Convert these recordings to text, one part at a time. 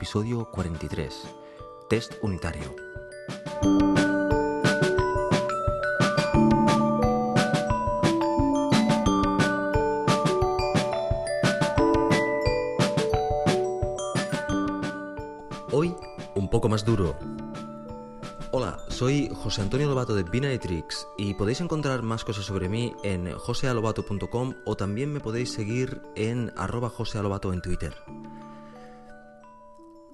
episodio 43, test unitario. Hoy, un poco más duro. Hola, soy José Antonio Lobato de Binary Tricks y podéis encontrar más cosas sobre mí en josealobato.com o también me podéis seguir en arroba josealobato en Twitter.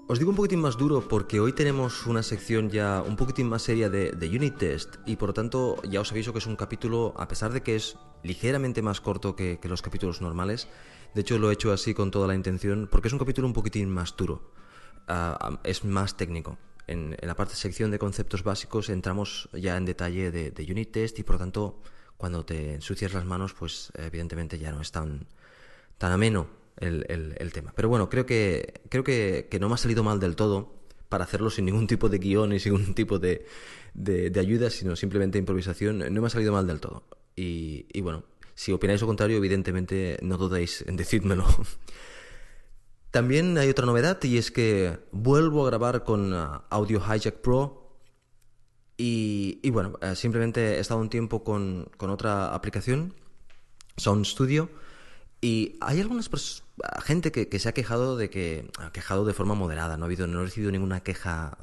Os digo un poquitín más duro porque hoy tenemos una sección ya un poquitín más seria de, de, Unit Test y por lo tanto ya os aviso que es un capítulo, a pesar de que es ligeramente más corto que, que los capítulos normales, de hecho lo he hecho así con toda la intención porque es un capítulo un poquitín más duro, uh, es más técnico. En, en, la parte sección de conceptos básicos entramos ya en detalle de, de Unit Test y por lo tanto cuando te ensucias las manos pues evidentemente ya no es tan, tan ameno el, el, tema. Pero bueno, creo que, creo que, que, no me ha salido mal del todo para hacerlo sin ningún tipo de guion y sin ningún tipo de, de, de, ayuda, sino simplemente improvisación. No me ha salido mal del todo. Y, y bueno, si opináis lo contrario, evidentemente no dudéis en decírmelo. También hay otra novedad y es que vuelvo a grabar con uh, Audio Hijack Pro y, y bueno, uh, simplemente he estado un tiempo con, con otra aplicación, Sound Studio, y hay algunas gente que, que, se ha quejado de que ha quejado de forma moderada, no ha habido, no he recibido ninguna queja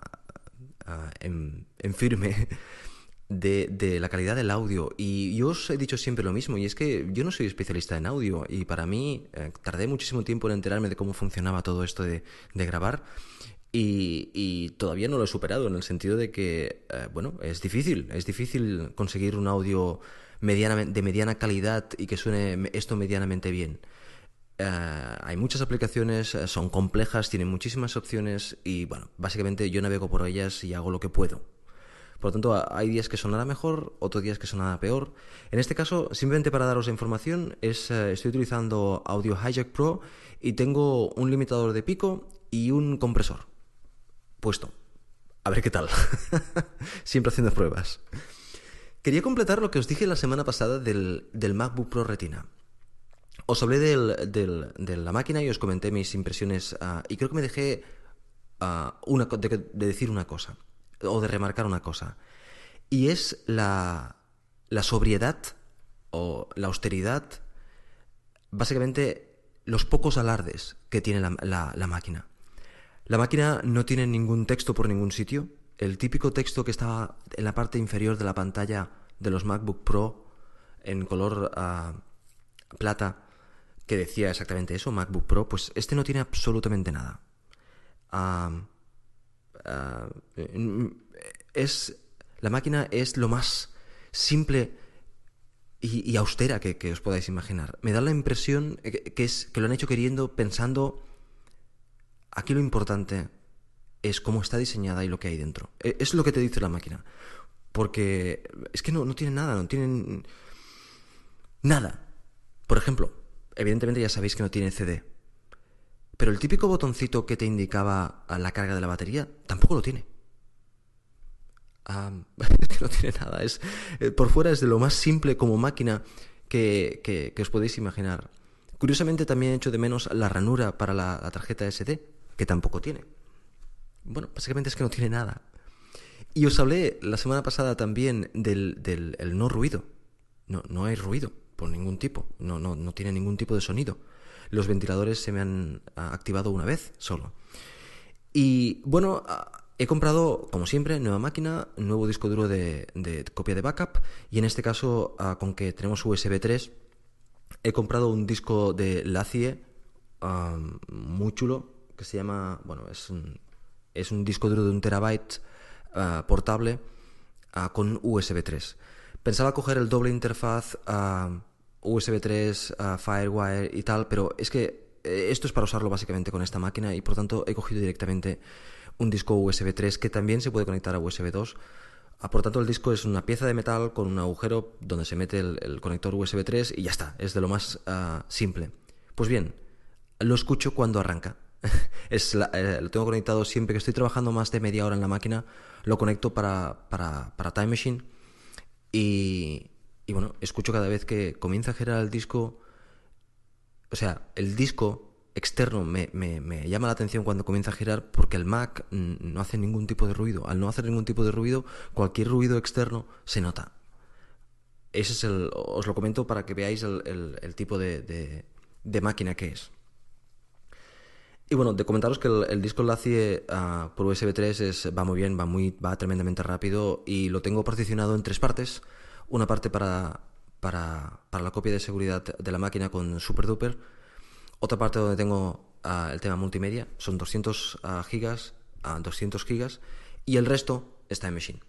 uh, en, en, firme de, de, la calidad del audio. Y yo os he dicho siempre lo mismo, y es que yo no soy especialista en audio, y para mí eh, tardé muchísimo tiempo en enterarme de cómo funcionaba todo esto de, de grabar. Y, y, todavía no lo he superado en el sentido de que, eh, bueno, es difícil, es difícil conseguir un audio mediana, de mediana calidad y que suene esto medianamente bien. Uh, hay muchas aplicaciones, uh, son complejas, tienen muchísimas opciones y bueno, básicamente yo navego por ellas y hago lo que puedo. Por lo tanto, hay días que sonará mejor, otros días que sonará peor. En este caso, simplemente para daros información, es, uh, estoy utilizando Audio Hijack Pro y tengo un limitador de pico y un compresor puesto. A ver qué tal. Siempre haciendo pruebas. Quería completar lo que os dije la semana pasada del, del MacBook Pro Retina. Os hablé del, del, de la máquina y os comenté mis impresiones uh, y creo que me dejé una, de, de, decir una cosa o de remarcar una cosa y es la, sobriedad o la austeridad, básicamente los pocos alardes que tiene la, máquina. La máquina no tiene ningún texto por ningún sitio. El típico texto que estaba en la parte inferior de la pantalla de los MacBook Pro en color uh, plata que decía exactamente eso, MacBook Pro, pues este no tiene absolutamente nada. Uh, es la máquina es lo más simple y, austera que, os podáis imaginar. Me da la impresión que, que, es que lo han hecho queriendo, pensando aquí lo importante es cómo está diseñada y lo que hay dentro. E, es lo que te dice la máquina. Porque es que no, no tienen nada, no tienen nada. Por ejemplo, evidentemente ya sabéis que no tiene CD. Pero el típico botoncito que te indicaba la carga de la batería tampoco lo tiene. Um, no tiene nada. Es, eh, por fuera es de lo más simple como máquina que, que, que os podéis imaginar. Curiosamente también he hecho de menos la ranura para la, la tarjeta SD, que tampoco tiene. Bueno, básicamente es que no tiene nada. Y os hablé la semana pasada también del, del el no ruido. No, no hay ruido por ningún tipo. No, no, no tiene ningún tipo de sonido. Los ventiladores se me han activado una vez solo. Y bueno, he comprado, como siempre, nueva máquina, nuevo disco duro de, de copia de backup. Y en este caso, con que tenemos USB 3, he comprado un disco de Lacie um, muy chulo que se llama, bueno, es un, es un disco duro de un terabyte portable con USB 3. Pensaba coger el doble interfaz uh, USB 3, Firewire y tal, pero es que eh, esto es para usarlo básicamente con esta máquina y por tanto he cogido directamente un disco USB 3 que también se puede conectar a USB 2. Por tanto, el disco es una pieza de metal con un agujero donde se mete el, el conector USB 3 y ya está, es de lo más simple. Pues bien, lo escucho cuando arranca. es la, eh, lo tengo conectado siempre que estoy trabajando más de media hora en la máquina, lo conecto para, para, para Time Machine y, y, bueno, escucho cada vez que comienza a girar el disco, o sea, el disco externo me, llama la atención cuando comienza a girar porque el Mac no hace ningún tipo de ruido. Al no hacer ningún tipo de ruido, cualquier ruido externo se nota. Ese es el, os lo comento para que veáis el, tipo de, de, máquina que es. Y bueno, de comentaros que el, disco LaCie uh, por USB 3 es, va muy bien, va, muy, va tremendamente rápido y lo tengo particionado en tres partes. Una parte para, para, para la copia de seguridad de la máquina con SuperDuper otra parte donde tengo ah, el tema multimedia, son 200 uh, ah, gigas, 200 ah, gigas, y el resto está en Machine.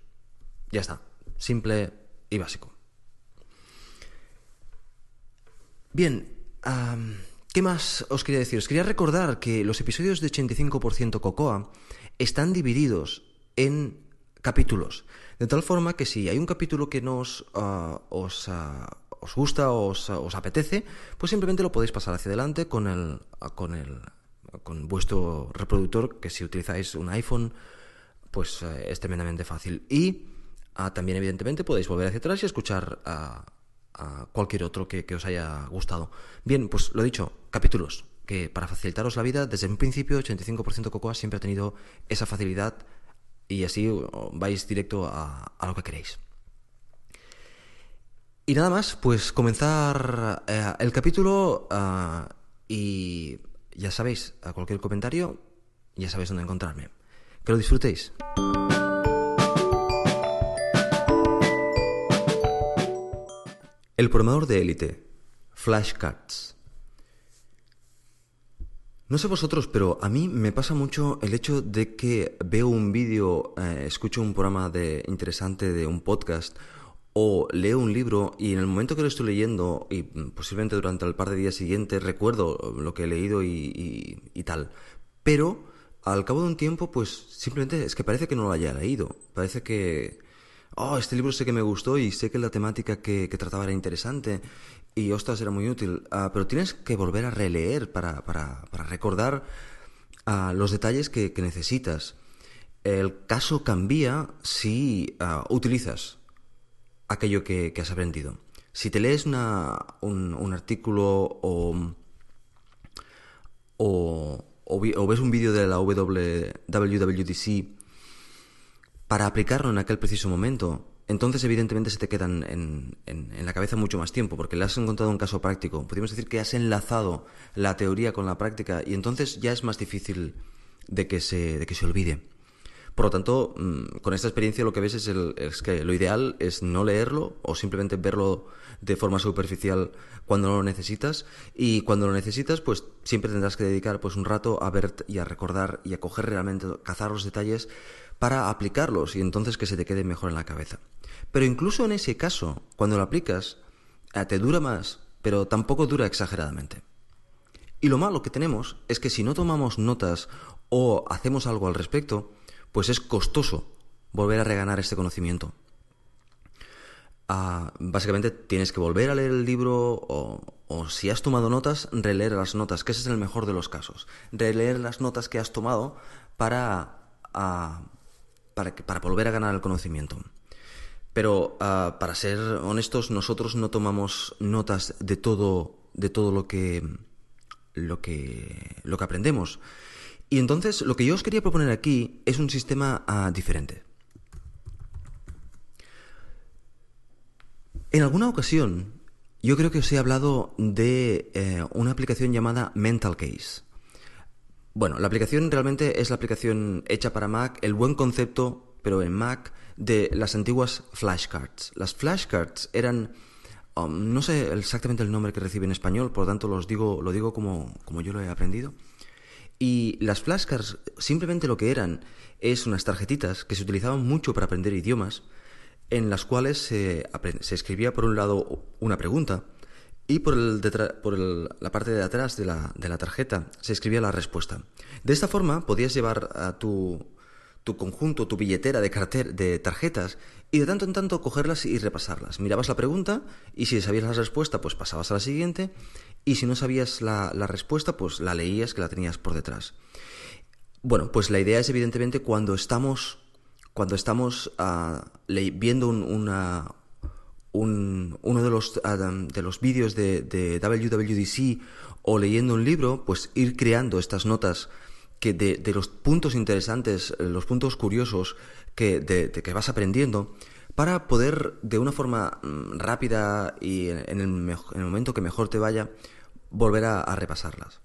Ya está, simple y básico. Bien, ¿qué más os quería decir? Os quería recordar que los episodios de 85% Cocoa están divididos en capítulos. De tal forma que si hay un capítulo que nos os, os gusta o os, apetece, pues simplemente lo podéis pasar hacia adelante con el, con el con vuestro reproductor, que si utilizáis un iPhone, pues eh, es tremendamente fácil. Y ah, también, evidentemente, podéis volver hacia atrás y escuchar a, cualquier otro que, os haya gustado. Bien, pues lo dicho, capítulos, que para facilitaros la vida, desde un principio, 85% Cocoa siempre ha tenido esa facilidad y así vais directo a lo que queréis. Y nada más, pues comenzar eh, el capítulo ah, y ya sabéis, a cualquier comentario, ya sabéis dónde encontrarme. Que lo disfrutéis. El programador de élite, Flashcards. No sé vosotros, pero a mí me pasa mucho el hecho de que veo un vídeo, eh, escucho un programa de, interesante de un podcast o leo un libro y en el momento que lo estoy leyendo y posiblemente durante el par de días siguientes recuerdo lo que he leído y, tal. Pero al cabo de un tiempo pues simplemente es que parece que no lo haya leído. Parece que, oh, este libro sé que me gustó y sé que la temática que, trataba era interesante y ostras era muy útil. Ah, pero tienes que volver a releer para, para, para recordar ah, los detalles que, necesitas. El caso cambia si ah, utilizas aquello que, has aprendido. Si te lees una, un, artículo o, o, ves un vídeo de la WWDC para aplicarlo en aquel preciso momento, entonces evidentemente se te quedan en, en, la cabeza mucho más tiempo, porque le has encontrado un caso práctico. Podríamos decir que has enlazado la teoría con la práctica y entonces ya es más difícil de que se, de que se olvide. Por lo tanto, mm, con esta experiencia lo que ves es, que lo ideal es no leerlo o simplemente verlo de forma superficial cuando no lo necesitas y cuando lo necesitas pues siempre tendrás que dedicar pues un rato a ver y a recordar y a coger realmente, cazar los detalles para aplicarlos y entonces que se te quede mejor en la cabeza. Pero incluso en ese caso, cuando lo aplicas, eh, te dura más, pero tampoco dura exageradamente. Y lo malo que tenemos es que si no tomamos notas o hacemos algo al respecto, pues es costoso volver a reganar este conocimiento. Ah, básicamente tienes que volver a leer el libro o, si has tomado notas, releer las notas, que ese es el mejor de los casos. Releer las notas que has tomado para, ah, para, volver a ganar el conocimiento. Pero ah, para ser honestos, nosotros no tomamos notas de todo, de todo lo que, lo que, lo que aprendemos. Y entonces lo que yo os quería proponer aquí es un sistema ah, diferente. En alguna ocasión yo creo que os he hablado de eh, una aplicación llamada Mental Case. Bueno, la aplicación realmente es la aplicación hecha para Mac, el buen concepto, pero en Mac, de las antiguas flashcards. Las flashcards eran, um, no sé exactamente el nombre que recibe en español, por lo tanto los digo, lo digo como, como yo lo he aprendido. Y las flashcards simplemente lo que eran es unas tarjetitas que se utilizaban mucho para aprender idiomas, en las cuales se, escribía por un lado una pregunta y por, el por la parte de atrás de la, de la, tarjeta se escribía la respuesta. De esta forma podías llevar a tu, tu conjunto, tu billetera de, carter, de tarjetas y de tanto en tanto cogerlas y repasarlas. Mirabas la pregunta y si sabías la respuesta, pues pasabas a la siguiente y si no sabías la, respuesta, pues la leías que la tenías por detrás. Bueno, pues la idea es evidentemente cuando estamos, cuando estamos ah, viendo una, uno de los, ah, de los vídeos de, WWDC o leyendo un libro, pues ir creando estas notas que de, de los puntos interesantes, los puntos curiosos que, de, que vas aprendiendo, para poder de una forma mm, rápida y en el, en el, momento que mejor te vaya, volver a repasarlas.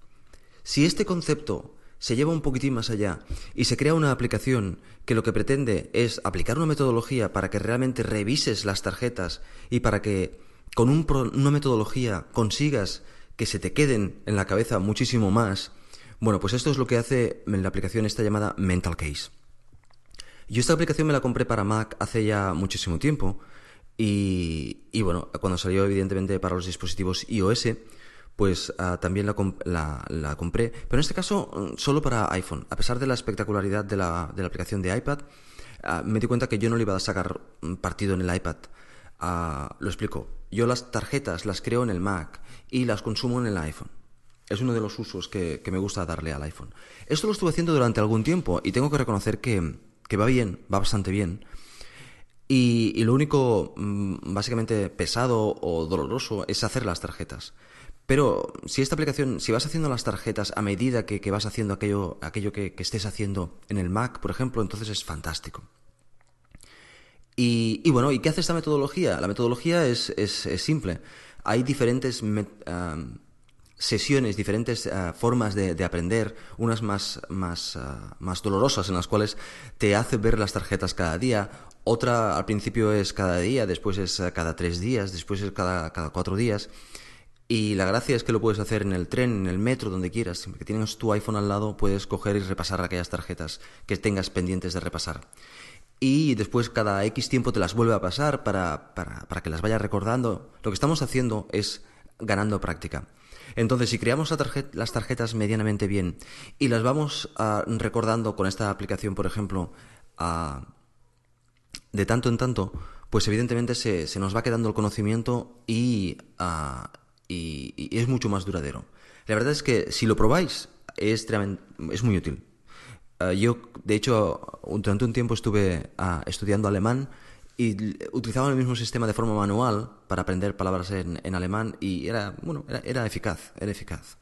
Si este concepto se lleva un poquitín más allá y se crea una aplicación que lo que pretende es aplicar una metodología para que realmente revises las tarjetas y para que con un una metodología consigas que se te queden en la cabeza muchísimo más, bueno, pues esto es lo que hace la aplicación esta llamada Mental Case. Yo esta aplicación me la compré para Mac hace ya muchísimo tiempo y, y bueno, cuando salió evidentemente para los dispositivos iOS, pues uh, también la, la, la, compré, pero en este caso mm, solo para iPhone. A pesar de la espectacularidad de la, de la aplicación de iPad, uh, me di cuenta que yo no le iba a sacar partido en el iPad. Uh, lo explico. Yo las tarjetas las creo en el Mac y las consumo en el iPhone. Es uno de los usos que, que me gusta darle al iPhone. Esto lo estuve haciendo durante algún tiempo y tengo que reconocer que, que va bien, va bastante bien. Y, y, lo único mm, básicamente pesado o doloroso es hacer las tarjetas. Pero si esta aplicación, si vas haciendo las tarjetas a medida que, vas haciendo aquello, aquello que, estés haciendo en el Mac, por ejemplo, entonces es fantástico. Y, bueno, ¿y qué hace esta metodología? La metodología es, simple. Hay diferentes sesiones, diferentes uh, formas de, de, aprender, unas más, más, uh, más dolorosas en las cuales te hace ver las tarjetas cada día, otra al principio es cada día, después es cada tres días, después es cada cuatro días. Y la gracia es que lo puedes hacer en el tren, en el metro, donde quieras. Siempre que tienes tu iPhone al lado, puedes coger y repasar aquellas tarjetas que tengas pendientes de repasar. Y después cada X tiempo te las vuelve a pasar para, para, para que las vayas recordando. Lo que estamos haciendo es ganando práctica. Entonces, si creamos las tarjetas medianamente bien y las vamos uh, recordando con esta aplicación, por ejemplo, uh, de tanto en tanto, pues evidentemente se, se, nos va quedando el conocimiento y, uh, y, y, es mucho más duradero. La verdad es que si lo probáis es, es muy útil. Uh, yo, de hecho, durante un tiempo estuve uh, estudiando alemán y utilizaba el mismo sistema de forma manual para aprender palabras en, alemán y era, bueno, era, eficaz, era eficaz.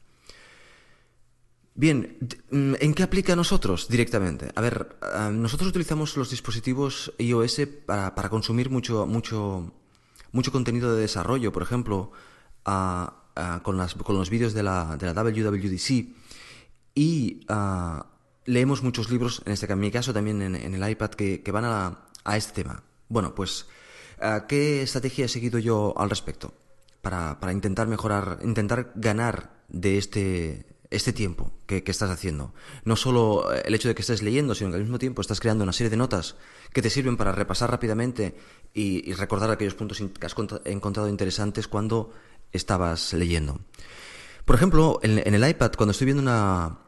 Bien, mm, ¿en qué aplica a nosotros directamente? A ver, uh, nosotros utilizamos los dispositivos iOS para, para consumir mucho, mucho, mucho contenido de desarrollo, por ejemplo, uh, con, las, con, los vídeos de la, de la WWDC y uh, leemos muchos libros, en, este, en mi caso también en, el iPad, que, van a, a, este tema. Bueno, pues, ¿qué estrategia he seguido yo al respecto? Para, para intentar mejorar, intentar ganar de este, este tiempo que, estás haciendo. No solo el hecho de que estés leyendo, sino que al mismo tiempo estás creando una serie de notas que te sirven para repasar rápidamente y recordar aquellos puntos que has encontrado interesantes cuando estabas leyendo. Por ejemplo, en, el iPad, cuando estoy viendo una,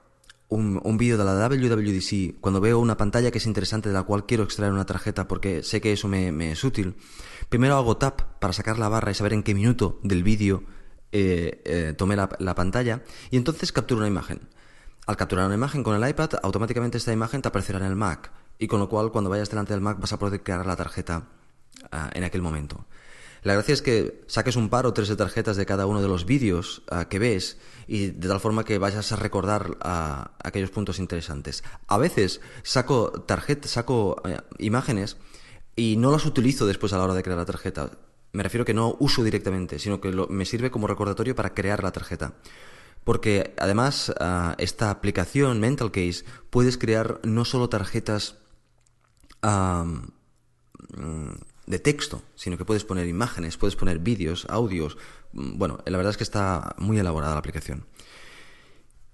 un, un vídeo de la WWDC, cuando veo una pantalla que es interesante de la cual quiero extraer una tarjeta porque sé que eso me, es útil, primero hago tap para sacar la barra y saber en qué minuto del vídeo eh, eh, tomé la, la pantalla y entonces capturo una imagen. Al capturar una imagen con el iPad, automáticamente esta imagen te aparecerá en el Mac y con lo cual cuando vayas delante del Mac vas a poder crear la tarjeta uh, en aquel momento. La gracia es que saques un par o tres de tarjetas de cada uno de los vídeos uh, que ves y de tal forma que vayas a recordar uh, aquellos puntos interesantes. A veces saco tarjetas, saco uh, imágenes y no las utilizo después a la hora de crear la tarjeta. Me refiero que no uso directamente, sino que me sirve como recordatorio para crear la tarjeta. Porque además esta aplicación Mental Case puedes crear no solo tarjetas de texto, sino que puedes poner imágenes, puedes poner vídeos, audios. Mm, bueno, la verdad es que está muy elaborada la aplicación.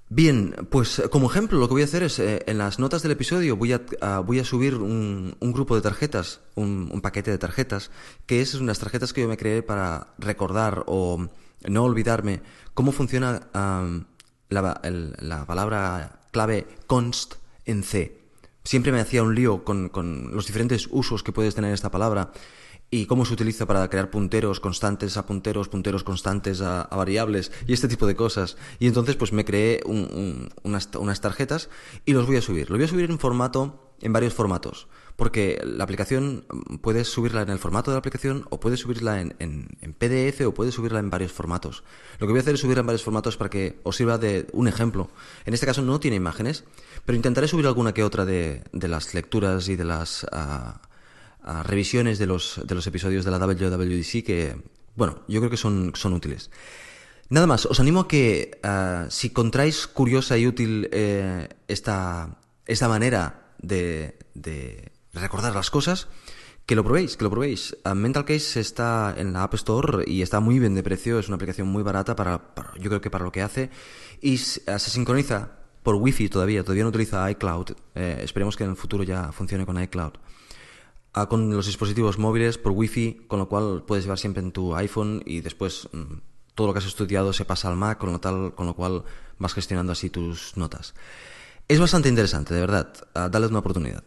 Bien, pues como ejemplo lo que voy a hacer es, eh, en las notas del episodio voy a, voy a subir un, grupo de tarjetas, un, paquete de tarjetas, que es unas tarjetas que yo me creé para recordar o no olvidarme cómo funciona la, la palabra clave const en C siempre me hacía un lío con, con, los diferentes usos que puedes tener esta palabra y cómo se utiliza para crear punteros constantes a punteros, punteros constantes a, a variables y este tipo de cosas. Y entonces pues me creé un, un, unas, unas tarjetas y los voy a subir. Los voy a subir en formato, en varios formatos. Porque la aplicación mm, puedes subirla en el formato de la aplicación o puedes subirla en, PDF o puedes subirla en varios formatos. Lo que voy a hacer es subirla en varios formatos para que os sirva de un ejemplo. En este caso no tiene imágenes, pero intentaré subir alguna que otra de, de las lecturas y de las ah, ah, revisiones de los, de los episodios de la WWDC que, bueno, yo creo que son, son útiles. Nada más, os animo a que ah, si encontráis curiosa y útil eh, esta, esta manera de, de recordar las cosas, que lo probéis, que lo probéis. Ah, Mental Case está en la App Store y está muy bien de precio, es una aplicación muy barata para, yo creo que para lo que hace y ah, se sincroniza por Wi-Fi todavía, todavía no utiliza iCloud. Eh, esperemos que en el futuro ya funcione con iCloud. Ah, con los dispositivos móviles por Wi-Fi, con lo cual puedes llevar siempre en tu iPhone y después mm, todo lo que has estudiado se pasa al Mac, con lo, tal, con lo cual vas gestionando así tus notas. Es bastante interesante, de verdad. dale una oportunidad.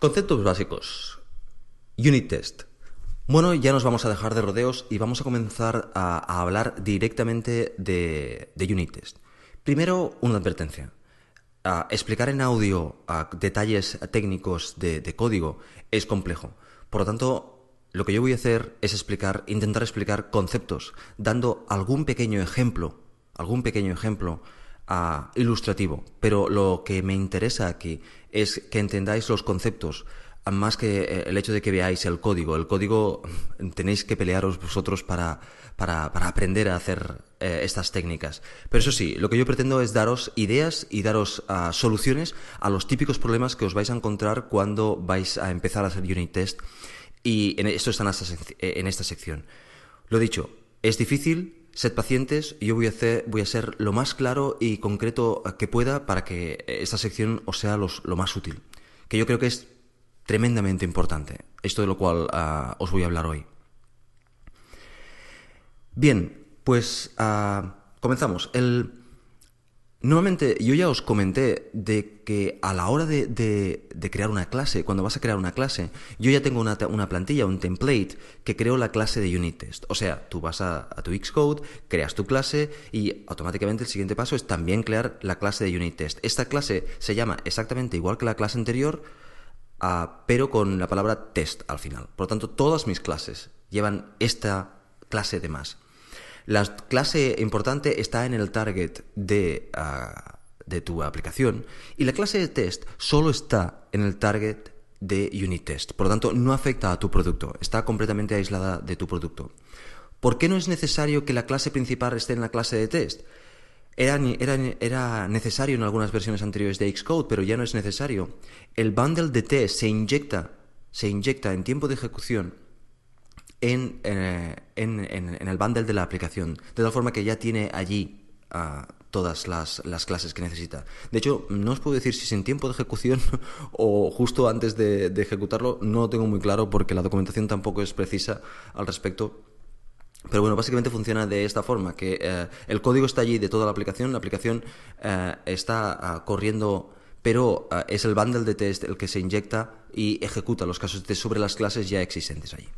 Conceptos básicos. Unit test. Bueno, ya nos vamos a dejar de rodeos y vamos a comenzar a, hablar directamente de, unit test. Primero, una advertencia. explicar en audio detalles técnicos de, de, código es complejo. Por lo tanto, lo que yo voy a hacer es explicar, intentar explicar conceptos, dando algún pequeño ejemplo, algún pequeño ejemplo ilustrativo, pero lo que me interesa aquí es que entendáis los conceptos más que eh, el hecho de que veáis el código. El código tenéis que pelearos vosotros para, para, aprender a hacer eh, estas técnicas. Pero eso sí, lo que yo pretendo es daros ideas y daros ah, soluciones a los típicos problemas que os vais a encontrar cuando vais a empezar a hacer unit test. Y en, esto está en esta sección. Lo dicho, es difícil, Sed pacientes, yo voy a, hacer, voy a ser lo más claro y concreto que pueda para que esta sección os sea lo más útil, que yo creo que es tremendamente importante, esto de lo cual ah, os voy a hablar hoy. Bien, pues ah, comenzamos. El, Nuevamente, yo ya os comenté de que a la hora de, crear una clase, cuando vas a crear una clase, yo ya tengo una, plantilla, un template que creo la clase de unit test. O sea, tú vas a, tu Xcode, creas tu clase y automáticamente el siguiente paso es también crear la clase de unit test. Esta clase se llama exactamente igual que la clase anterior, ah, pero con la palabra test al final. Por lo tanto, todas mis clases llevan esta clase de más. La clase importante está en el target de, ah, de tu aplicación y la clase de test solo está en el target de unit test. Por lo tanto, no afecta a tu producto, está completamente aislada de tu producto. ¿Por qué no es necesario que la clase principal esté en la clase de test? Era, era, era, necesario en algunas versiones anteriores de Xcode, pero ya no es necesario. El bundle de test se inyecta, se inyecta en tiempo de ejecución eh, en, en, el bundle de la aplicación, de tal forma que ya tiene allí ah, todas las, clases que necesita. De hecho, no os puedo decir si es en tiempo de ejecución o justo antes de, ejecutarlo, no lo tengo muy claro porque la documentación tampoco es precisa al respecto. Pero bueno, básicamente funciona de esta forma, que eh, el código está allí de toda la aplicación, la aplicación eh, está ah, corriendo pero ah, es el bundle de test el que se inyecta y ejecuta los casos de sobre las clases ya existentes allí.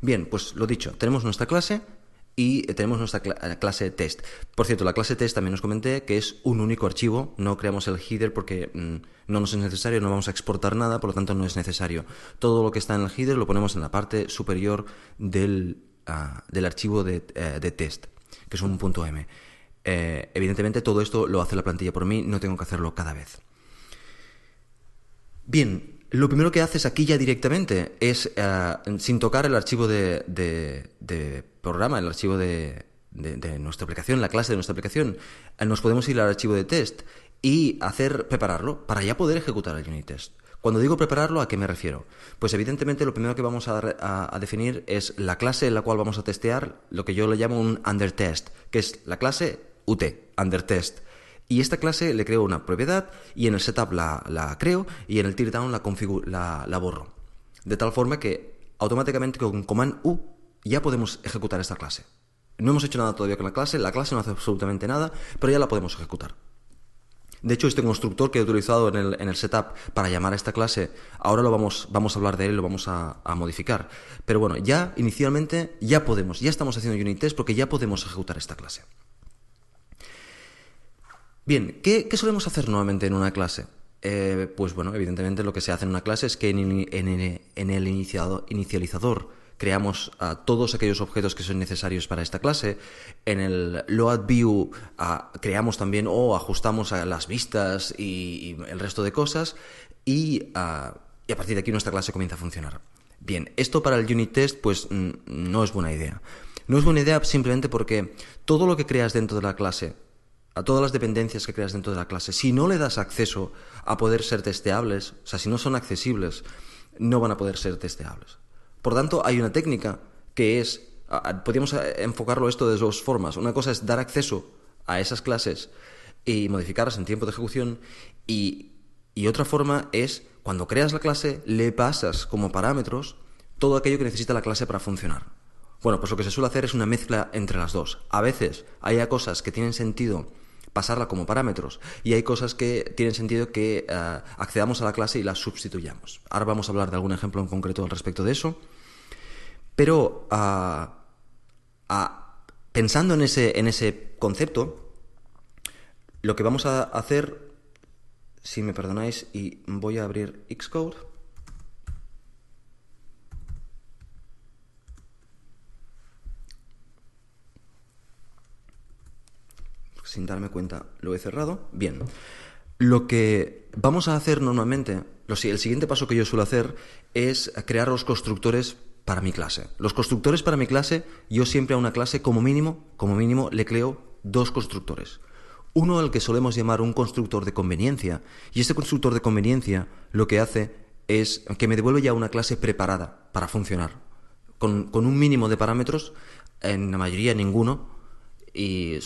Bien, pues lo dicho, tenemos nuestra clase y tenemos nuestra eh, clase test. Por cierto, la clase test también os comenté que es un único archivo, no creamos el header porque mm, no nos es necesario, no vamos a exportar nada, por lo tanto no es necesario. Todo lo que está en el header lo ponemos en la parte superior del, ah, archivo de, eh, de, test, que es un punto .m. Eh, evidentemente todo esto lo hace la plantilla por mí, no tengo que hacerlo cada vez. Bien, lo primero que haces aquí ya directamente es, eh, sin tocar el archivo de, programa, el archivo de, nuestra aplicación, la clase de nuestra aplicación, eh, nos podemos ir al archivo de test y hacer prepararlo para ya poder ejecutar el unit test. Cuando digo prepararlo, ¿a qué me refiero? Pues evidentemente lo primero que vamos a, definir es la clase en la cual vamos a testear lo que yo le llamo un under test, que es la clase UT, under test. Y esta clase le creo una propiedad y en el setup la, creo y en el teardown la, la, borro. De tal forma que automáticamente con command U ya podemos ejecutar esta clase. No hemos hecho nada todavía con la clase, la clase no hace absolutamente nada, pero ya la podemos ejecutar. De hecho, este constructor que he utilizado en el, setup para llamar a esta clase, ahora lo vamos, vamos a hablar de él lo vamos a, a, modificar. Pero bueno, ya inicialmente ya podemos, ya estamos haciendo unit test porque ya podemos ejecutar esta clase. Bien, ¿qué, solemos hacer nuevamente en una clase? Eh, pues bueno, evidentemente lo que se hace en una clase es que en, el inicializador creamos todos aquellos objetos que son necesarios para esta clase. En el load view creamos también o ajustamos a las vistas y, el resto de cosas y, y, a partir de aquí nuestra clase comienza a funcionar. Bien, esto para el unit test pues no es buena idea. No es buena idea simplemente porque todo lo que creas dentro de la clase, a todas las dependencias que creas dentro de la clase, si no le das acceso a poder ser testeables, o sea, si no son accesibles, no van a poder ser testeables. Por tanto, hay una técnica que es, podríamos enfocarlo esto de dos formas. Una cosa es dar acceso a esas clases y modificarlas en tiempo de ejecución y, y otra forma es, cuando creas la clase, le pasas como parámetros todo aquello que necesita la clase para funcionar. Bueno, pues lo que se suele hacer es una mezcla entre las dos. A veces hay cosas que tienen sentido pasarla como parámetros y hay cosas que tienen sentido que eh, accedamos a la clase y la sustituyamos. Ahora vamos a hablar de algún ejemplo en concreto al respecto de eso. Pero ah, ah, pensando en ese, en ese concepto, lo que vamos a hacer, si me perdonáis, y voy a abrir Xcode. Sin darme cuenta lo he cerrado. Bien. Lo que vamos a hacer normalmente, el siguiente paso que yo suelo hacer es crear los constructores para mi clase. Los constructores para mi clase, yo siempre a una clase como mínimo, como mínimo le creo dos constructores. Uno al que solemos llamar un constructor de conveniencia, y este constructor de conveniencia lo que hace es que me devuelve ya una clase preparada para funcionar, con un mínimo de parámetros, en la mayoría ninguno, y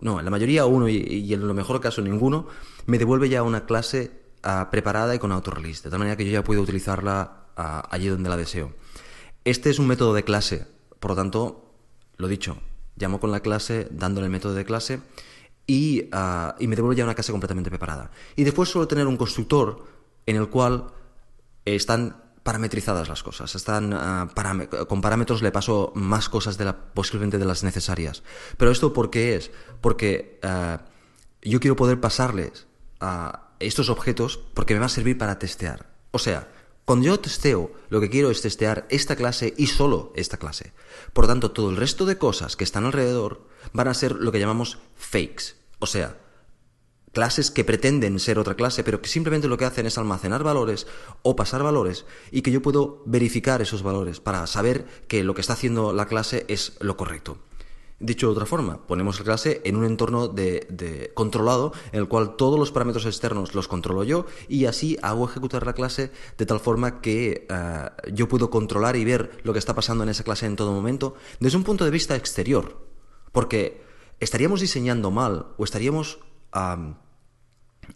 no, en la mayoría uno y, en lo mejor caso ninguno, me devuelve ya una clase ah, preparada y con autorelease, de tal manera que yo ya puedo utilizarla ah, allí donde la deseo. Este es un método de clase, por lo tanto, lo dicho, llamo con la clase dándole el método de clase y, ah, y me devuelve ya una clase completamente preparada. Y después suelo tener un constructor en el cual están parametrizadas las cosas. Están ah, con parámetros le paso más cosas de la, posiblemente de las necesarias. Pero esto ¿por qué es? Porque ah, yo quiero poder pasarles a estos objetos porque me va a servir para testear. O sea, cuando yo testeo, lo que quiero es testear esta clase y solo esta clase. Por tanto, todo el resto de cosas que están alrededor van a ser lo que llamamos fakes. O sea, clases que pretenden ser otra clase, pero que simplemente lo que hacen es almacenar valores o pasar valores y que yo puedo verificar esos valores para saber que lo que está haciendo la clase es lo correcto. Dicho de otra forma, ponemos la clase en un entorno de, controlado en el cual todos los parámetros externos los controlo yo y así hago ejecutar la clase de tal forma que eh, yo puedo controlar y ver lo que está pasando en esa clase en todo momento desde un punto de vista exterior. Porque estaríamos diseñando mal o estaríamos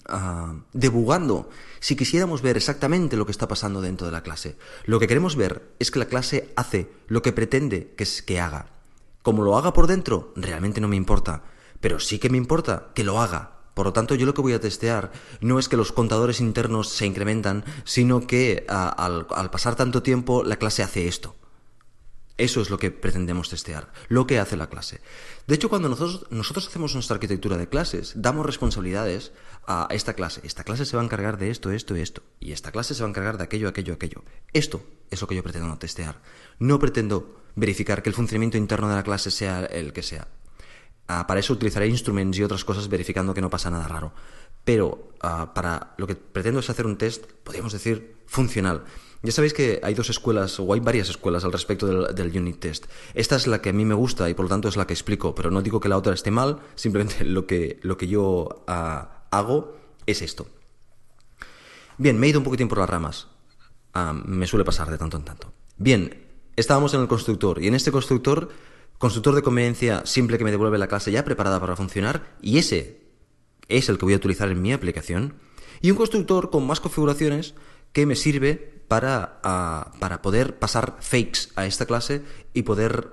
Ah, debugando si quisiéramos ver exactamente lo que está pasando dentro de la clase. Lo que queremos ver es que la clase hace lo que pretende que, que haga. Como lo haga por dentro, realmente no me importa, pero sí que me importa que lo haga. Por lo tanto, yo lo que voy a testear no es que los contadores internos se incrementan, sino que ah, al pasar tanto tiempo la clase hace esto. Eso es lo que pretendemos testear, lo que hace la clase. De hecho, cuando nosotros, hacemos nuestra arquitectura de clases, damos responsabilidades a esta clase. Esta clase se va a encargar de esto, esto y esto. Y esta clase se va a encargar de aquello, aquello, aquello. Esto es lo que yo pretendo testear. No pretendo verificar que el funcionamiento interno de la clase sea el que sea. Ah, para eso utilizaré instruments y otras cosas verificando que no pasa nada raro. Pero ah, para lo que pretendo es hacer un test, podríamos decir, funcional. Ya sabéis que hay dos escuelas, o hay varias escuelas al respecto del, unit test. Esta es la que a mí me gusta y por lo tanto es la que explico, pero no digo que la otra esté mal, simplemente lo que, lo que yo ah, hago es esto. Bien, me he ido un poquitín por las ramas. Ah, me suele pasar de tanto en tanto. Bien, estábamos en el constructor y en este constructor, constructor de conveniencia simple que me devuelve la clase ya preparada para funcionar y ese es el que voy a utilizar en mi aplicación. Y un constructor con más configuraciones que me sirve para, ah, para poder pasar fakes a esta clase y poder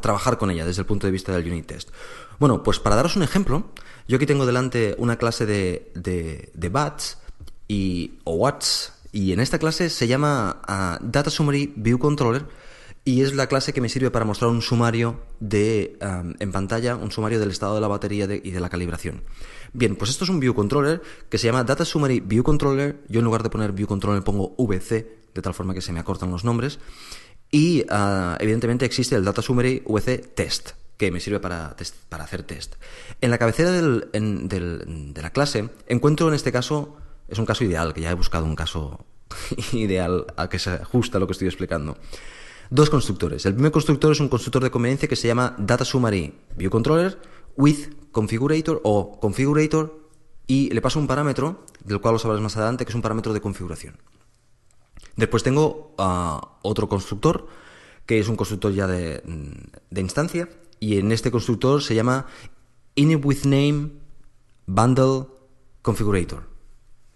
trabajar con ella desde el punto de vista del unit test. Bueno, pues para daros un ejemplo, yo aquí tengo delante una clase de, de, bats y, o watts y en esta clase se llama ah, Data Summary View Controller y es la clase que me sirve para mostrar un sumario de, en pantalla, un sumario del estado de la batería y de la calibración. Bien, pues esto es un View Controller que se llama Data Summary View Controller. Yo en lugar de poner View Controller pongo VC, de tal forma que se me acortan los nombres. Y ah, evidentemente existe el Data Summary VC Test, que me sirve para, para hacer test. En la cabecera de la clase encuentro en este caso, es un caso ideal, que ya he buscado un caso ideal a que se ajusta lo que estoy explicando. Dos constructores. El primer constructor es un constructor de conveniencia que se llama Data Summary View Controller with Configurator o Configurator y le paso un parámetro, del cual os hablaré más adelante, que es un parámetro de configuración. Después tengo ah, otro constructor, que es un constructor ya de, de, instancia, y en este constructor se llama init with name bundle configurator.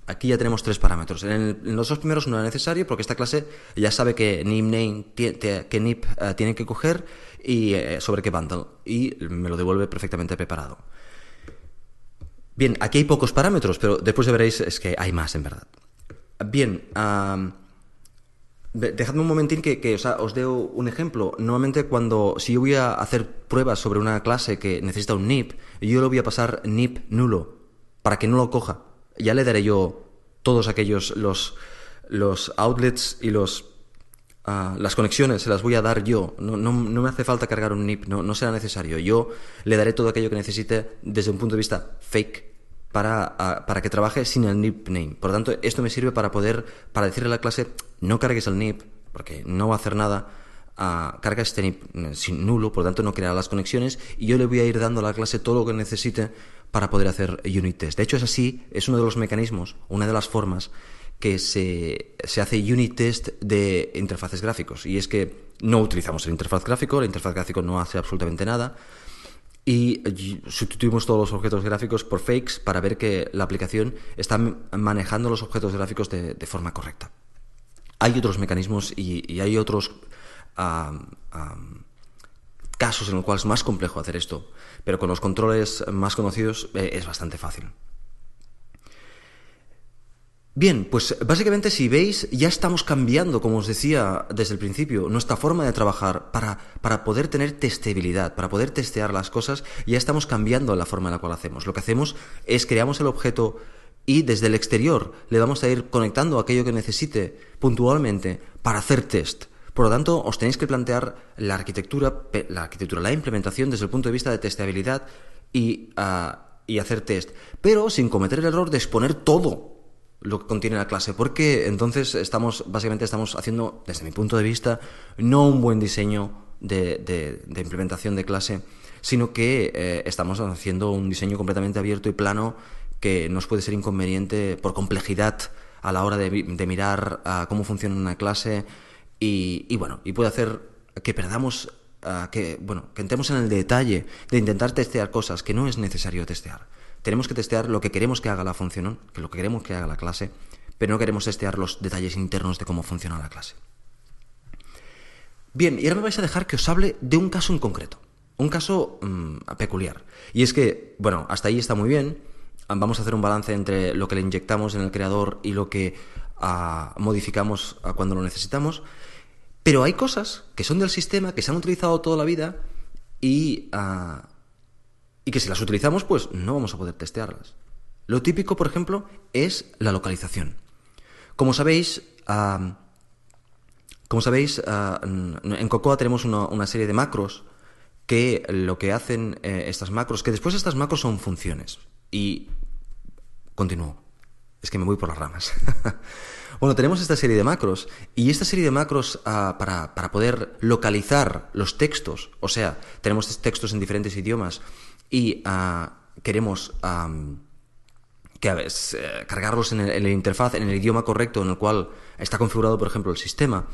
Aquí ya tenemos tres parámetros. En, los dos primeros no era necesario porque esta clase ya sabe que name, que nip eh, tiene que coger y eh, sobre qué bundle y me lo devuelve perfectamente preparado. Bien, aquí hay pocos parámetros, pero después veréis es que hay más en verdad. Bien, dejadme un momentín que, os, os dé un ejemplo. Normalmente cuando, si yo voy a hacer pruebas sobre una clase que necesita un nip, yo lo voy a pasar nip nulo para que no lo coja ya le daré yo todos aquellos, los, los outlets y los, ah, las conexiones, se las voy a dar yo. No, no, no me hace falta cargar un NIP, no, no, será necesario. Yo le daré todo aquello que necesite desde un punto de vista fake para, ah, para que trabaje sin el NIP name. Por lo tanto, esto me sirve para poder, para decirle a la clase, no cargues el NIP, porque no va a hacer nada. Uh, carga este NIP eh, sin nulo, por lo tanto no creará las conexiones y yo le voy a ir dando a la clase todo lo que necesite para poder hacer unit test. De hecho, es así, es uno de los mecanismos, una de las formas que se, se, hace unit test de interfaces gráficos. Y es que no utilizamos el interfaz gráfico, el interfaz gráfico no hace absolutamente nada. Y sustituimos todos los objetos gráficos por fakes para ver que la aplicación está manejando los objetos gráficos de, forma correcta. Hay otros mecanismos y, hay otros casos en los cuales es más complejo hacer esto, pero con los controles más conocidos eh, es bastante fácil. Bien, pues básicamente si veis ya estamos cambiando, como os decía desde el principio, nuestra forma de trabajar para, para poder tener testabilidad, para poder testear las cosas, ya estamos cambiando la forma en la cual hacemos. Lo que hacemos es creamos el objeto y desde el exterior le vamos a ir conectando aquello que necesite puntualmente para hacer test. Por lo tanto, os tenéis que plantear la arquitectura, la arquitectura, la implementación desde el punto de vista de testabilidad y, ah, y hacer test, pero sin cometer el error de exponer todo lo que contiene la clase, porque entonces estamos, básicamente estamos haciendo, desde mi punto de vista, no un buen diseño de, implementación de clase, sino que eh, estamos haciendo un diseño completamente abierto y plano que nos puede ser inconveniente por complejidad a la hora de, mirar ah, cómo funciona una clase, y, bueno, y puede hacer que perdamos, ah, que, bueno, que entremos en el detalle de intentar testear cosas que no es necesario testear. Tenemos que testear lo que queremos que haga la función, que lo que queremos que haga la clase, pero no queremos testear los detalles internos de cómo funciona la clase. Bien, y ahora me vais a dejar que os hable de un caso en concreto, un caso mm, peculiar. Y es que, bueno, hasta ahí está muy bien, vamos a hacer un balance entre lo que le inyectamos en el creador y lo que ah, modificamos ah, cuando lo necesitamos, pero hay cosas que son del sistema, que se han utilizado toda la vida y, ah, y que si las utilizamos, pues no vamos a poder testearlas. Lo típico, por ejemplo, es la localización. Como sabéis, ah, como sabéis, ah, en Cocoa tenemos una, serie de macros que lo que hacen eh, estas macros, que después estas macros son funciones. Y continúo. Es que me voy por las ramas. Bueno, tenemos esta serie de macros y esta serie de macros ah, para, poder localizar los textos, o sea, tenemos textos en diferentes idiomas y ah, queremos que, eh, cargarlos en el, interfaz, en el idioma correcto en el cual está configurado, por ejemplo, el sistema,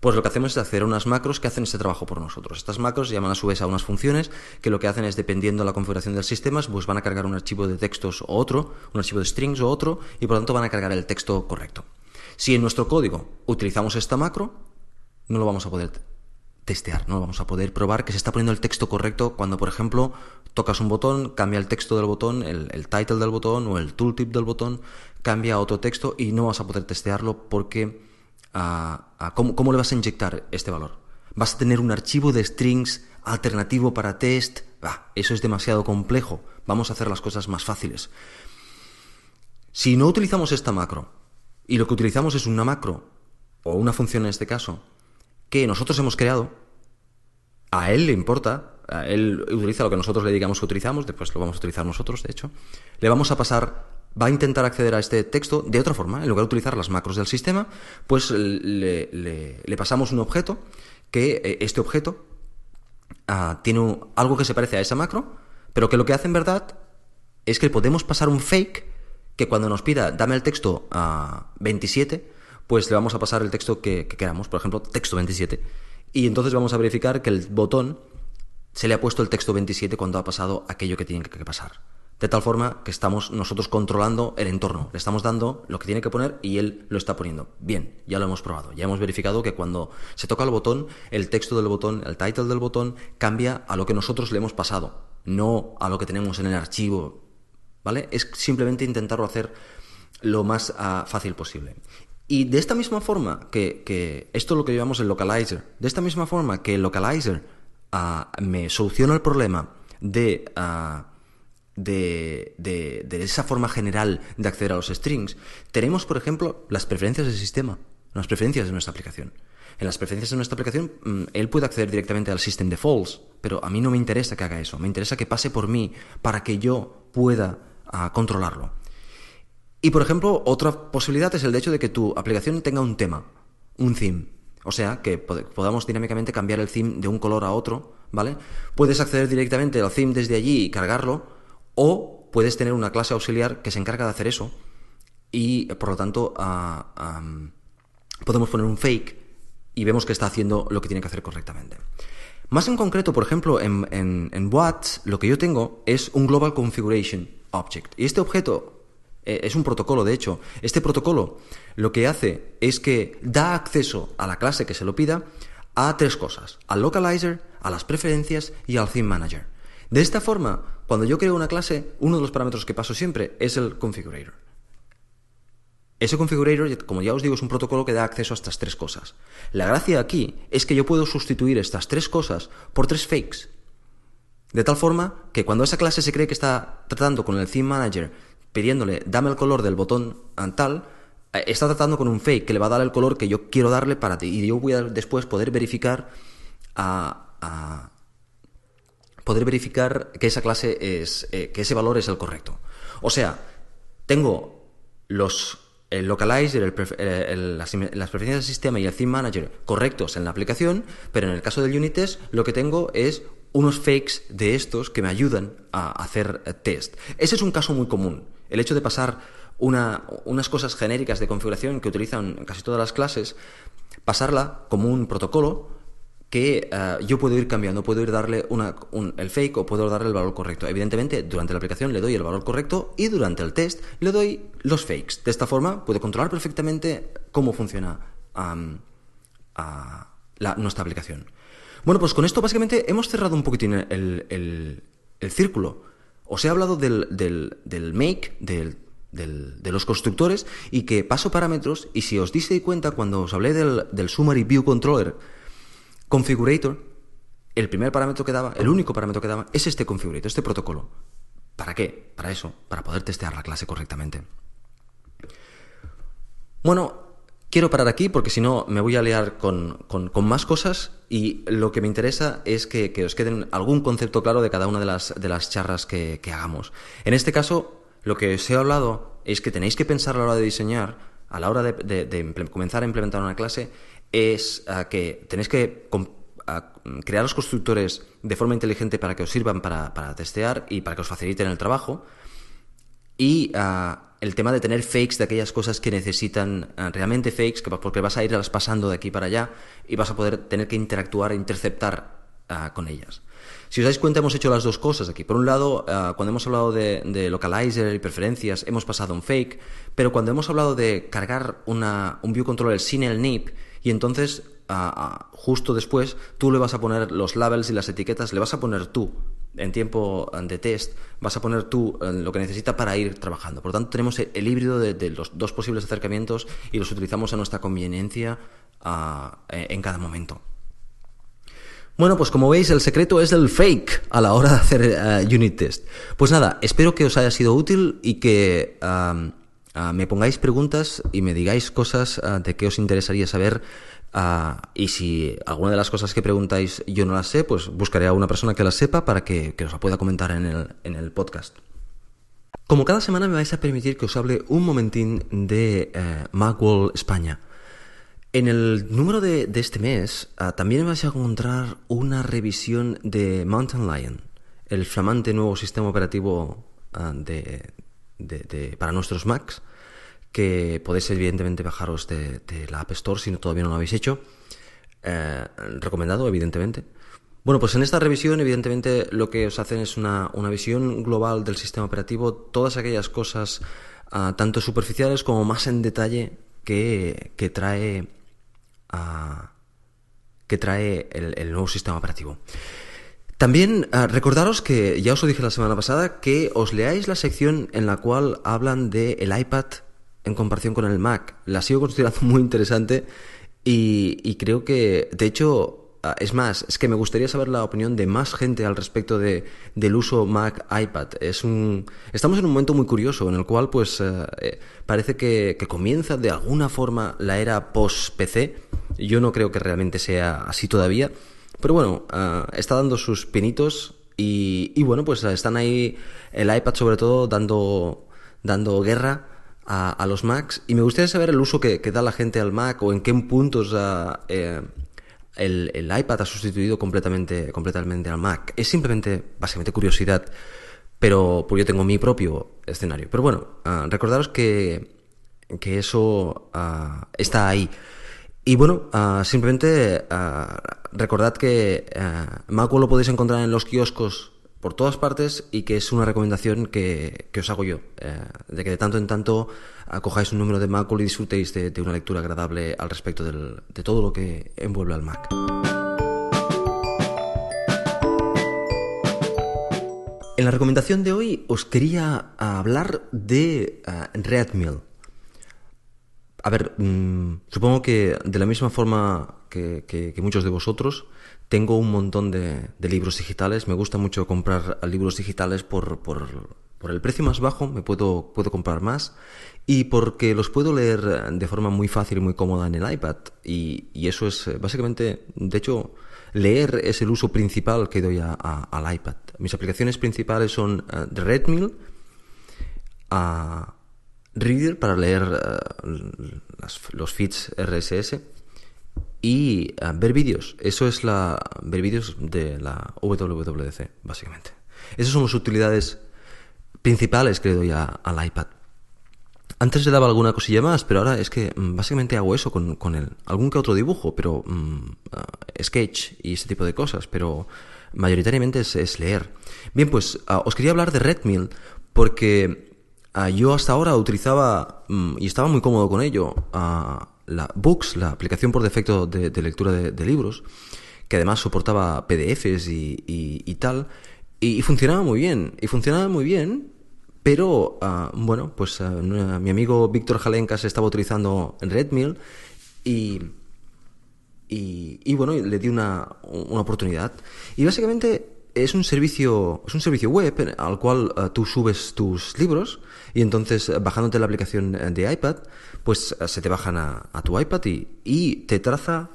pues lo que hacemos es hacer unas macros que hacen este trabajo por nosotros. Estas macros llaman a su vez a unas funciones que lo que hacen es, dependiendo de la configuración del sistema, pues van a cargar un archivo de textos o otro, un archivo de strings o otro, y por lo tanto van a cargar el texto correcto. Si en nuestro código utilizamos esta macro, no lo vamos a poder testear, no vamos a poder probar que se está poniendo el texto correcto cuando, por ejemplo, tocas un botón, cambia el texto del botón, el, title del botón o el tooltip del botón, cambia a otro texto y no vas a poder testearlo porque ah, ah, ¿cómo, le vas a inyectar este valor? vas a tener un archivo de strings alternativo para test. eso es demasiado complejo. Vamos a hacer las cosas más fáciles. Si no utilizamos esta macro y lo que utilizamos es una macro o una función en este caso que nosotros hemos creado, a él le importa, a él utiliza lo que nosotros le digamos que utilizamos, después lo vamos a utilizar nosotros, de hecho, le vamos a pasar va a intentar acceder a este texto de otra forma. En lugar de utilizar las macros del sistema, pues le, pasamos un objeto que eh, este objeto ah, tiene algo que se parece a esa macro, pero que lo que hace en verdad es que podemos pasar un fake que cuando nos pida dame el texto a 27, pues le vamos a pasar el texto que, queramos, por ejemplo, texto 27. Y entonces vamos a verificar que el botón se le ha puesto el texto 27 cuando ha pasado aquello que tiene que pasar de tal forma que estamos nosotros controlando el entorno. Le estamos dando lo que tiene que poner y él lo está poniendo. Bien, ya lo hemos probado. Ya hemos verificado que cuando se toca el botón, el texto del botón, el title del botón, cambia a lo que nosotros le hemos pasado, no a lo que tenemos en el archivo. ¿Vale? Es simplemente intentarlo hacer lo más ah, fácil posible. Y de esta misma forma que, esto es lo que llamamos el localizer, de esta misma forma que el localizer ah, me soluciona el problema de... Ah, de, de, esa forma general de acceder a los strings, tenemos, por ejemplo, las preferencias del sistema, las preferencias de nuestra aplicación. En las preferencias de nuestra aplicación, mm, él puede acceder directamente al system defaults, pero a mí no me interesa que haga eso. Me interesa que pase por mí para que yo pueda ah, controlarlo. Y, por ejemplo, otra posibilidad es el hecho de que tu aplicación tenga un tema, un theme. O sea, que podamos dinámicamente cambiar el theme de un color a otro, ¿vale? Puedes acceder directamente al theme desde allí y cargarlo, o puedes tener una clase auxiliar que se encarga de hacer eso y por lo tanto ah, podemos poner un fake y vemos que está haciendo lo que tiene que hacer correctamente. Más en concreto, por ejemplo, en, en, Watts lo que yo tengo es un Global Configuration Object. Y este objeto eh, es un protocolo, de hecho. Este protocolo lo que hace es que da acceso a la clase que se lo pida a tres cosas. Al localizer, a las preferencias y al theme manager. De esta forma, cuando yo creo una clase, uno de los parámetros que paso siempre es el configurator. Ese configurator, como ya os digo, es un protocolo que da acceso a estas tres cosas. La gracia aquí es que yo puedo sustituir estas tres cosas por tres fakes. De tal forma que cuando esa clase se cree que está tratando con el theme manager pidiéndole dame el color del botón tal, eh, está tratando con un fake que le va a dar el color que yo quiero darle para ti. Y yo voy a después poder verificar a poder verificar que esa clase es, eh, que ese valor es el correcto. O sea, tengo los el localizer, las, preferencias del sistema y el theme manager correctos en la aplicación, pero en el caso del unit test lo que tengo es unos fakes de estos que me ayudan a hacer test. Ese es un caso muy común. El hecho de pasar unas cosas genéricas de configuración que utilizan casi todas las clases, pasarla como un protocolo que eh, yo puedo ir cambiando, puedo ir darle una, el fake o puedo darle el valor correcto. Evidentemente, durante la aplicación le doy el valor correcto y durante el test le doy los fakes. De esta forma, puedo controlar perfectamente cómo funciona nuestra aplicación. Bueno, pues con esto básicamente hemos cerrado un poquitín el, círculo. Os he hablado del, make, del, de los constructores y que paso parámetros y si os diste cuenta cuando os hablé del, del Summary View Controller Configurator, el primer parámetro que daba, el único parámetro que daba, es este configurator, este protocolo. ¿Para qué? Para eso, para poder testear la clase correctamente. Bueno, quiero parar aquí porque si no me voy a liar con, más cosas y lo que me interesa es que, os queden algún concepto claro de cada una de las, de las charlas que, hagamos. En este caso, lo que os he hablado es que tenéis que pensar a la hora de diseñar, a la hora de comenzar a implementar una clase, es ah, que tenéis que ah, crear los constructores de forma inteligente para que os sirvan para, testear y para que os faciliten el trabajo. Y ah, el tema de tener fakes de aquellas cosas que necesitan realmente fakes, porque vas a irlas pasando de aquí para allá y vas a poder tener que interactuar e interceptar con ellas. Si os dais cuenta, hemos hecho las dos cosas aquí. Por un lado, cuando hemos hablado de, localizer y preferencias, hemos pasado un fake, pero cuando hemos hablado de cargar un view controller sin el NIP, y entonces justo después tú le vas a poner los labels y las etiquetas, le vas a poner tú en tiempo de test, vas a poner tú lo que necesita para ir trabajando. Por lo tanto, tenemos el, híbrido de, los dos posibles acercamientos y los utilizamos a nuestra conveniencia en cada momento. Bueno, pues como veis, el secreto es el fake a la hora de hacer eh, unit test. Pues nada, espero que os haya sido útil y que ah, me pongáis preguntas y me digáis cosas ah, de qué os interesaría saber. Ah, y si alguna de las cosas que preguntáis yo no las sé, pues buscaré a una persona que las sepa para que, os la pueda comentar en el, en el, podcast. Como cada semana me vais a permitir que os hable un momentín de eh, Macworld España. En el número de, este mes ah, también vais a encontrar una revisión de Mountain Lion, el flamante nuevo sistema operativo de, para nuestros Macs, que podéis evidentemente bajaros de, la App Store si todavía no lo habéis hecho. Eh, recomendado, evidentemente. Bueno, pues en esta revisión, evidentemente, lo que os hacen es una, visión global del sistema operativo, todas aquellas cosas, ah, tanto superficiales como más en detalle, que, que trae que trae el, nuevo sistema operativo. También ah, recordaros que ya os lo dije la semana pasada que os leáis la sección en la cual hablan del el iPad en comparación con el Mac. La sigo considerando muy interesante y creo que, de hecho, Ah, es más, es que me gustaría saber la opinión de más gente al respecto de, del uso Mac iPad. Es un, estamos en un momento muy curioso en el cual pues eh, eh, parece que, comienza de alguna forma la era post-PC. Yo no creo que realmente sea así todavía. Pero bueno, ah, está dando sus pinitos y, bueno, pues están ahí el iPad sobre todo dando, dando guerra a, los Macs y me gustaría saber el uso que, da la gente al Mac o en qué puntos eh, el, iPad ha sustituido completamente, completamente al Mac. Es simplemente, básicamente, curiosidad, pero pues yo tengo mi propio escenario. Pero bueno, ah, recordaros que, que eso ah, está ahí. Y bueno, ah, simplemente recordad que Mac lo podéis encontrar en los kioscos por todas partes y que es una recomendación que, os hago yo, eh, de que de tanto en tanto acojáis un número de Mac y disfrutéis de, una lectura agradable al respecto de todo lo que envuelve al Mac. En la recomendación de hoy os quería hablar de uh, Redmill. A ver, mm, supongo que de la misma forma que muchos de vosotros, tengo un montón de, libros digitales. Me gusta mucho comprar libros digitales por, el precio más bajo. Me puedo, puedo comprar más. Y porque los puedo leer de forma muy fácil y muy cómoda en el iPad. Y, eso es eh, básicamente, de hecho, leer es el uso principal que doy al iPad. Mis aplicaciones principales son uh, Redmill, a Reader para leer eh, los feeds RSS y ah, ver vídeos. Eso es la. ver vídeos de la WWDC, básicamente. Esas son las utilidades principales que le doy al iPad. Antes le daba alguna cosilla más, pero ahora es que mm, básicamente hago eso con, con él. Algún que otro dibujo, pero mm, ah, sketch y ese tipo de cosas, pero mayoritariamente es, leer. Bien, pues ah, os quería hablar de Redmill porque yo hasta ahora utilizaba mm, y estaba muy cómodo con ello la Books, la aplicación por defecto de, lectura de, libros, que además soportaba PDFs y, tal, y, funcionaba muy bien, y funcionaba muy bien, pero ah, bueno, pues ah, mi amigo Víctor Jalencas estaba utilizando Redmill y, y, bueno, le di una, una oportunidad. Y básicamente es un servicio, es un servicio web al cual ah, tú subes tus libros y entonces bajándote la aplicación de iPad pues eh, se te bajan a, tu iPad y, te traza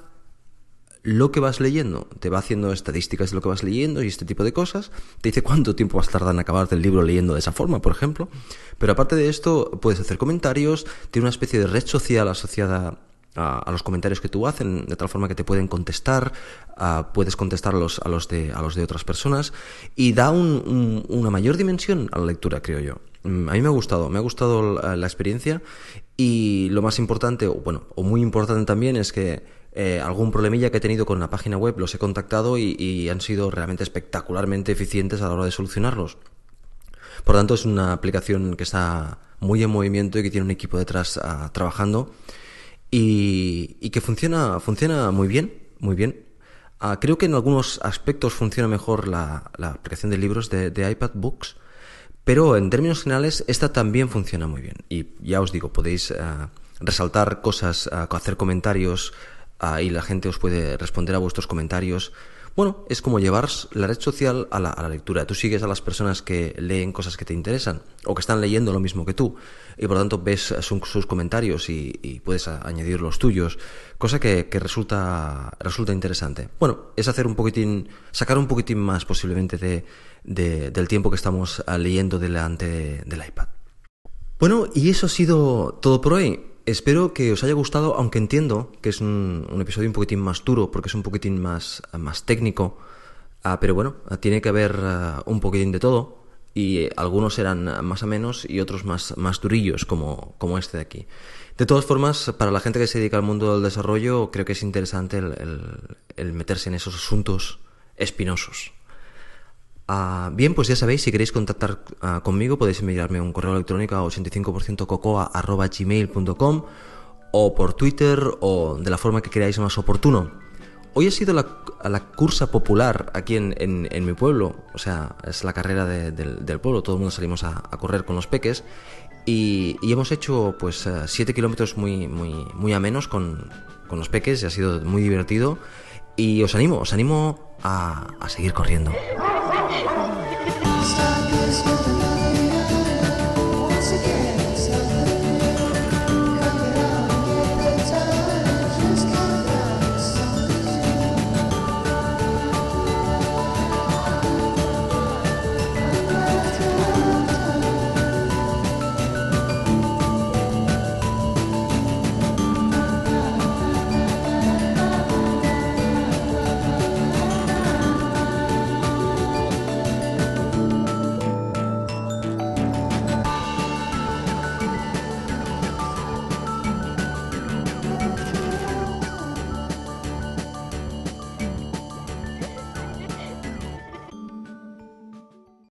lo que vas leyendo, te va haciendo estadísticas de lo que vas leyendo y este tipo de cosas, te dice cuánto tiempo vas a tardar en acabar el libro leyendo de esa forma, por ejemplo, pero aparte de esto puedes hacer comentarios, tiene una especie de red social asociada a, los comentarios que tú hacen, de tal forma que te pueden contestar, puedes contestar a los, de, a los de otras personas y da una mayor dimensión a la lectura, creo yo. Mm, a mí me ha gustado, me ha gustado la, experiencia y lo más importante, o bueno, o muy importante también es que eh, algún problemilla que he tenido con la página web los he contactado y, han sido realmente espectacularmente eficientes a la hora de solucionarlos. Por tanto, es una aplicación que está muy en movimiento y que tiene un equipo detrás ah, trabajando y, que funciona, funciona muy bien, muy bien. Ah, creo que en algunos aspectos funciona mejor la, aplicación de libros de, iPad Books pero en términos generales, esta también funciona muy bien. Y ya os digo, podéis eh, resaltar cosas, eh, hacer comentarios y la gente os puede responder a vuestros comentarios. Bueno, es como llevar la red social a la, lectura. Tú sigues a las personas que leen cosas que te interesan o que están leyendo lo mismo que tú y por lo tanto ves sus, comentarios y, puedes añadir los tuyos, cosa que, resulta, interesante. Bueno, es hacer un poquitín, sacar un poquitín más posiblemente de, del tiempo que estamos leyendo delante del iPad. Bueno, y eso ha sido todo por hoy. Espero que os haya gustado, aunque entiendo que es un, episodio un poquitín más duro, porque es un poquitín más, más técnico. Ah, pero bueno, tiene que haber ah, un poquitín de todo. Y algunos serán más o menos y otros más, más durillos, como, como este de aquí. De todas formas, para la gente que se dedica al mundo del desarrollo, creo que es interesante el meterse en esos asuntos espinosos. Ah, bien, pues ya sabéis, si queréis contactar ah, conmigo podéis enviarme un correo electrónico a 85%cocoa.gmail.com o por Twitter o de la forma que queráis más oportuno. Hoy ha sido la, cursa popular aquí en, mi pueblo, o sea, es la carrera del, pueblo, todo el mundo salimos a, correr con los peques y, hemos hecho pues 7 eh, kilómetros muy, muy, muy amenos con, con los peques y ha sido muy divertido y os animo, os animo a, a seguir corriendo.